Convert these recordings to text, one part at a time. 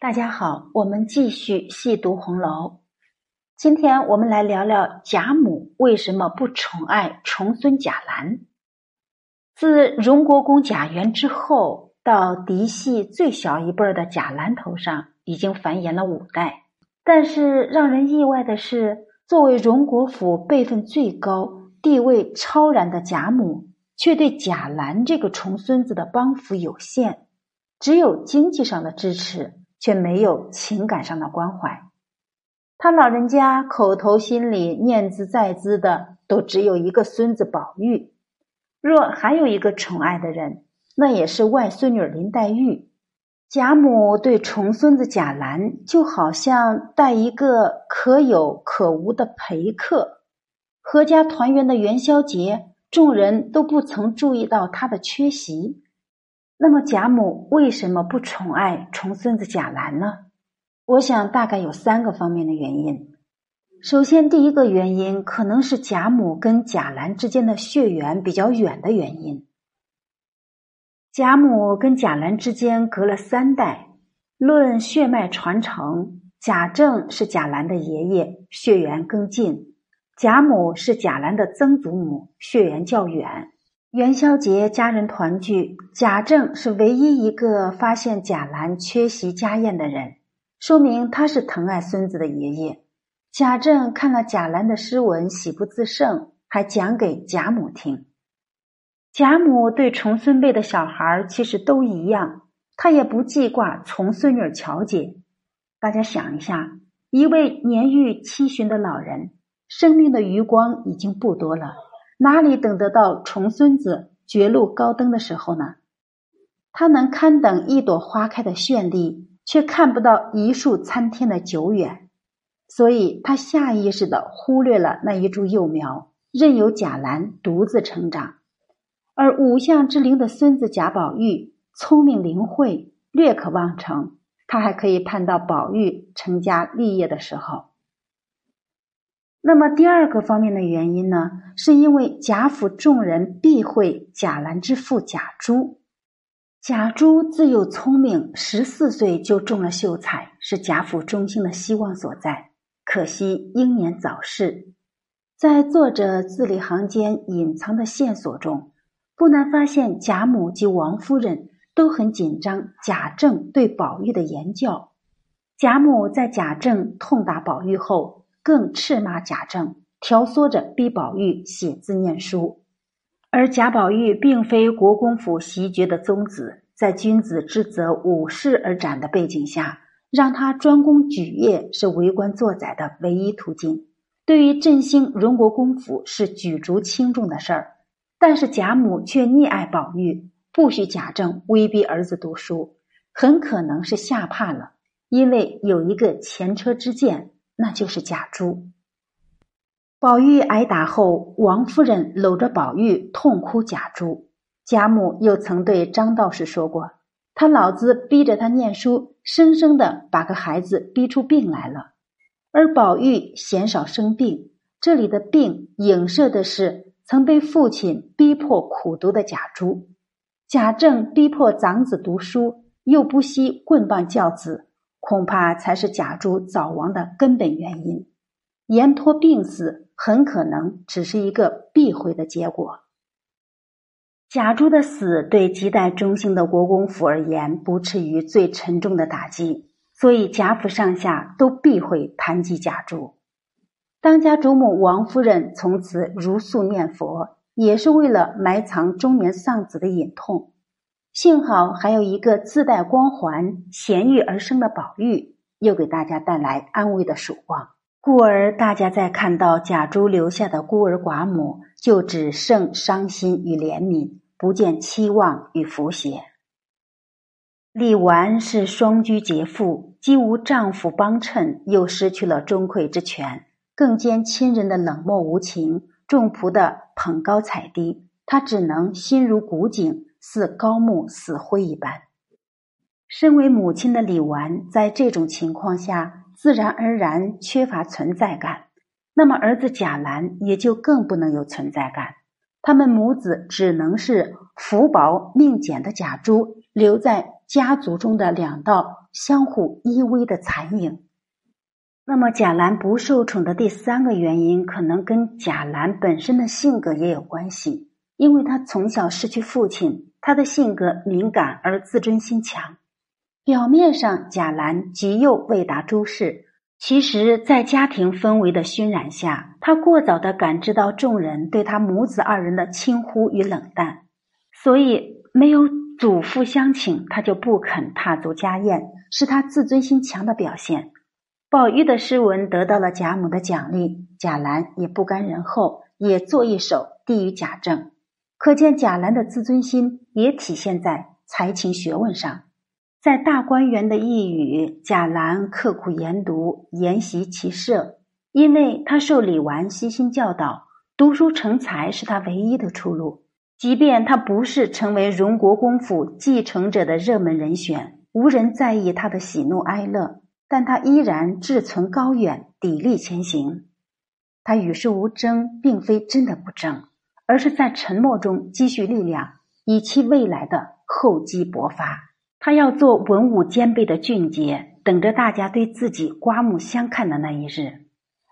大家好，我们继续细读红楼。今天我们来聊聊贾母为什么不宠爱重孙贾兰。自荣国公贾源之后，到嫡系最小一辈的贾兰头上，已经繁衍了五代。但是让人意外的是，作为荣国府辈分最高、地位超然的贾母，却对贾兰这个重孙子的帮扶有限，只有经济上的支持。却没有情感上的关怀，他老人家口头心里念兹在兹的，都只有一个孙子宝玉。若还有一个宠爱的人，那也是外孙女林黛玉。贾母对重孙子贾兰，就好像带一个可有可无的陪客。阖家团圆的元宵节，众人都不曾注意到他的缺席。那么贾母为什么不宠爱重孙子贾兰呢？我想大概有三个方面的原因。首先，第一个原因可能是贾母跟贾兰之间的血缘比较远的原因。贾母跟贾兰之间隔了三代，论血脉传承，贾政是贾兰的爷爷，血缘更近；贾母是贾兰的曾祖母，血缘较远。元宵节家人团聚，贾政是唯一一个发现贾兰缺席家宴的人，说明他是疼爱孙子的爷爷。贾政看了贾兰的诗文，喜不自胜，还讲给贾母听。贾母对重孙辈的小孩其实都一样，他也不记挂重孙女乔姐。大家想一下，一位年逾七旬的老人，生命的余光已经不多了。哪里等得到重孙子绝路高登的时候呢？他能堪等一朵花开的绚丽，却看不到一树参天的久远，所以他下意识的忽略了那一株幼苗，任由贾兰独自成长。而五相之灵的孙子贾宝玉聪明灵慧，略可望成，他还可以盼到宝玉成家立业的时候。那么第二个方面的原因呢，是因为贾府众人避讳贾兰之父贾珠。贾珠自幼聪明，十四岁就中了秀才，是贾府中兴的希望所在。可惜英年早逝。在作者字里行间隐藏的线索中，不难发现贾母及王夫人都很紧张贾政对宝玉的言教。贾母在贾政痛打宝玉后。更斥骂贾政，挑唆着逼宝玉写字念书，而贾宝玉并非国公府袭爵的宗子，在君子之责五世而斩的背景下，让他专攻举业是为官作宰的唯一途径。对于振兴荣国公府是举足轻重的事儿，但是贾母却溺爱宝玉，不许贾政威逼儿子读书，很可能是吓怕了，因为有一个前车之鉴。那就是贾珠。宝玉挨打后，王夫人搂着宝玉痛哭贾珠。贾母又曾对张道士说过：“他老子逼着他念书，生生的把个孩子逼出病来了。”而宝玉鲜少生病，这里的病影射的是曾被父亲逼迫苦读的贾珠。贾政逼迫长子读书，又不惜棍棒教子。恐怕才是贾珠早亡的根本原因，延拖病死很可能只是一个避讳的结果。贾珠的死对亟待中兴的国公府而言，不至于最沉重的打击，所以贾府上下都避讳谈及贾珠。当家主母王夫人从此如素念佛，也是为了埋藏中年丧子的隐痛。幸好还有一个自带光环、贤育而生的宝玉，又给大家带来安慰的曙光。故而大家在看到贾珠留下的孤儿寡母，就只剩伤心与怜悯，不见期望与福谐。李纨是双居结妇，既无丈夫帮衬，又失去了钟馗之权，更兼亲人的冷漠无情，众仆的捧高踩低，她只能心如古井。似高木死灰一般。身为母亲的李纨，在这种情况下，自然而然缺乏存在感。那么，儿子贾兰也就更不能有存在感。他们母子只能是福薄命简的贾珠留在家族中的两道相互依偎的残影。那么，贾兰不受宠的第三个原因，可能跟贾兰本身的性格也有关系，因为他从小失去父亲，他的性格敏感而自尊心强。表面上，贾兰极右未达诸事。其实，在家庭氛围的熏染下，他过早的感知到众人对他母子二人的轻忽与冷淡，所以没有祖父相请，他就不肯踏足家宴，是他自尊心强的表现。宝玉的诗文得到了贾母的奖励，贾兰也不甘人后，也作一首递与贾政，可见贾兰的自尊心也体现在才情学问上。在大观园的一语，贾兰刻苦研读，研习其社，因为他受李纨悉心教导，读书成才是他唯一的出路。即便他不是成为荣国公府继承者的热门人选，无人在意他的喜怒哀乐，但他依然志存高远，砥砺前行。他与世无争，并非真的不争，而是在沉默中积蓄力量，以期未来的厚积薄发。他要做文武兼备的俊杰，等着大家对自己刮目相看的那一日。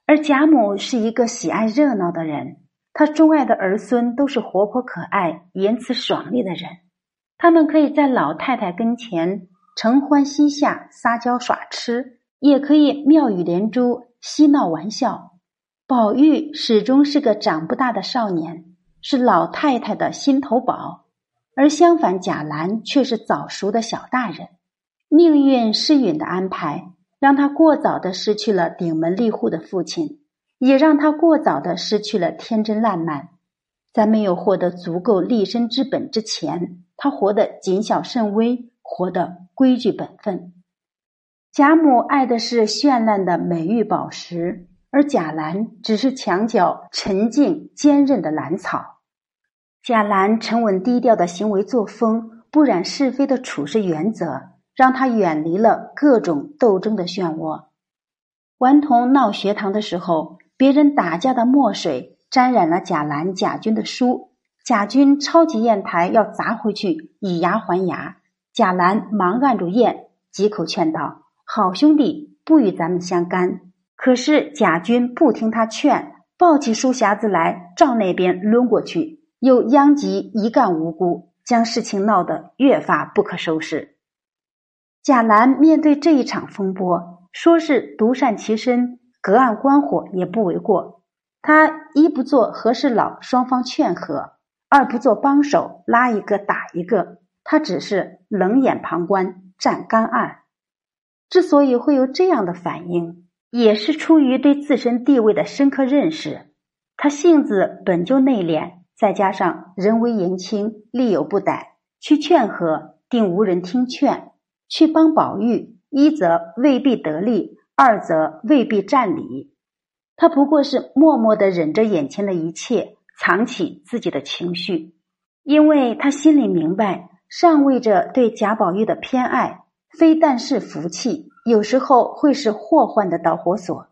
而贾母是一个喜爱热闹的人，她钟爱的儿孙都是活泼可爱、言辞爽利的人。他们可以在老太太跟前承欢膝下撒娇耍痴，也可以妙语连珠、嬉闹玩笑。宝玉始终是个长不大的少年，是老太太的心头宝。而相反，贾兰却是早熟的小大人。命运施允的安排，让他过早的失去了顶门立户的父亲，也让他过早的失去了天真烂漫。在没有获得足够立身之本之前，他活得谨小慎微，活得规矩本分。贾母爱的是绚烂的美玉宝石，而贾兰只是墙角沉静坚韧的兰草。贾兰沉稳低调的行为作风，不染是非的处事原则，让他远离了各种斗争的漩涡。顽童闹学堂的时候，别人打架的墨水沾染了贾兰、贾军的书，贾军抄起砚台要砸回去，以牙还牙。贾兰忙按住砚，几口劝道：“好兄弟，不与咱们相干。”可是贾军不听他劝，抱起书匣子来，照那边抡过去。又殃及一干无辜，将事情闹得越发不可收拾。贾兰面对这一场风波，说是独善其身、隔岸观火也不为过。他一不做和事佬，双方劝和；二不做帮手，拉一个打一个。他只是冷眼旁观，站干岸。之所以会有这样的反应，也是出于对自身地位的深刻认识。他性子本就内敛。再加上人微言轻，力有不逮，去劝和，定无人听劝；去帮宝玉，一则未必得利，二则未必占理。他不过是默默的忍着眼前的一切，藏起自己的情绪，因为他心里明白，上位者对贾宝玉的偏爱，非但是福气，有时候会是祸患的导火索。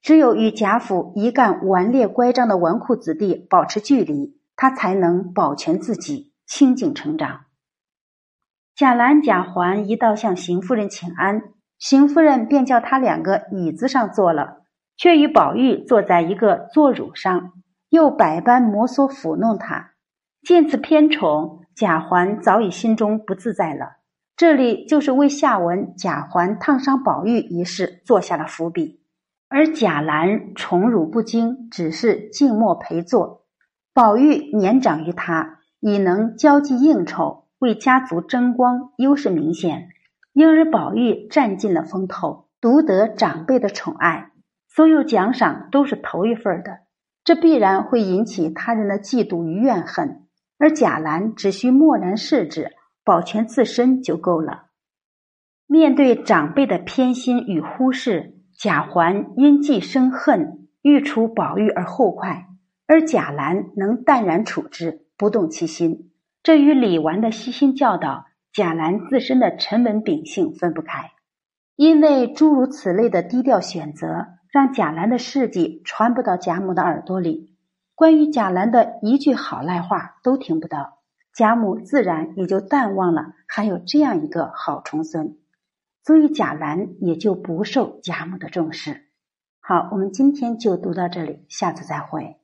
只有与贾府一干顽劣乖张的纨绔子弟保持距离。他才能保全自己，清静成长。贾兰、贾环一道向邢夫人请安，邢夫人便叫他两个椅子上坐了，却与宝玉坐在一个坐褥上，又百般摩挲抚弄他。见此偏宠，贾环早已心中不自在了。这里就是为下文贾环烫伤宝玉一事做下了伏笔，而贾兰宠辱不惊，只是静默陪坐。宝玉年长于他，已能交际应酬，为家族争光，优势明显。因而宝玉占尽了风头，独得长辈的宠爱，所有奖赏都是头一份的。这必然会引起他人的嫉妒与怨恨。而贾兰只需默然视之，保全自身就够了。面对长辈的偏心与忽视，贾环因既生恨，欲除宝玉而后快。而贾兰能淡然处之，不动其心，这与李纨的悉心教导、贾兰自身的沉稳秉性分不开。因为诸如此类的低调选择，让贾兰的事迹传不到贾母的耳朵里，关于贾兰的一句好赖话都听不到。贾母自然也就淡忘了还有这样一个好重孙，所以贾兰也就不受贾母的重视。好，我们今天就读到这里，下次再会。